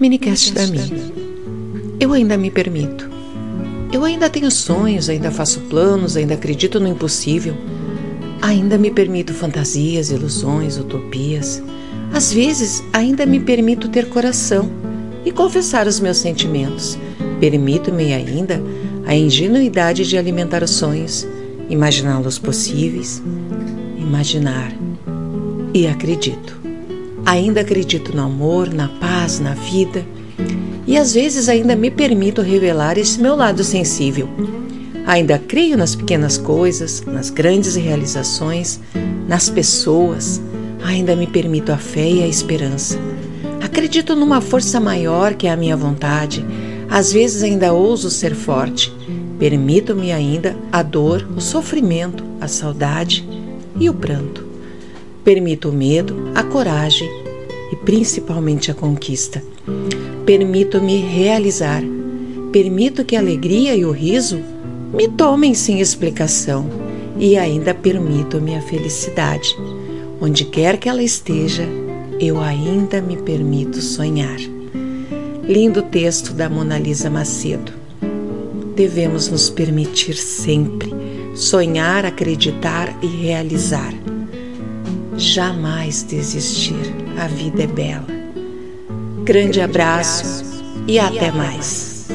Minicast da minha. Eu ainda me permito. Eu ainda tenho sonhos, ainda faço planos, ainda acredito no impossível. Ainda me permito fantasias, ilusões, utopias. Às vezes, ainda me permito ter coração e confessar os meus sentimentos. Permito-me ainda a ingenuidade de alimentar os sonhos, imaginá-los possíveis, imaginar e acredito. Ainda acredito no amor, na paz, na vida e às vezes ainda me permito revelar esse meu lado sensível. Ainda creio nas pequenas coisas, nas grandes realizações, nas pessoas. Ainda me permito a fé e a esperança. Acredito numa força maior que a minha vontade. Às vezes ainda ouso ser forte. Permito-me ainda a dor, o sofrimento, a saudade e o pranto. Permito o medo, a coragem e principalmente a conquista. Permito-me realizar. Permito que a alegria e o riso me tomem sem explicação e ainda permito-me a felicidade. Onde quer que ela esteja, eu ainda me permito sonhar. Lindo texto da Mona Lisa Macedo. Devemos nos permitir sempre sonhar, acreditar e realizar. Jamais desistir, a vida é bela. Grande abraço e até mais.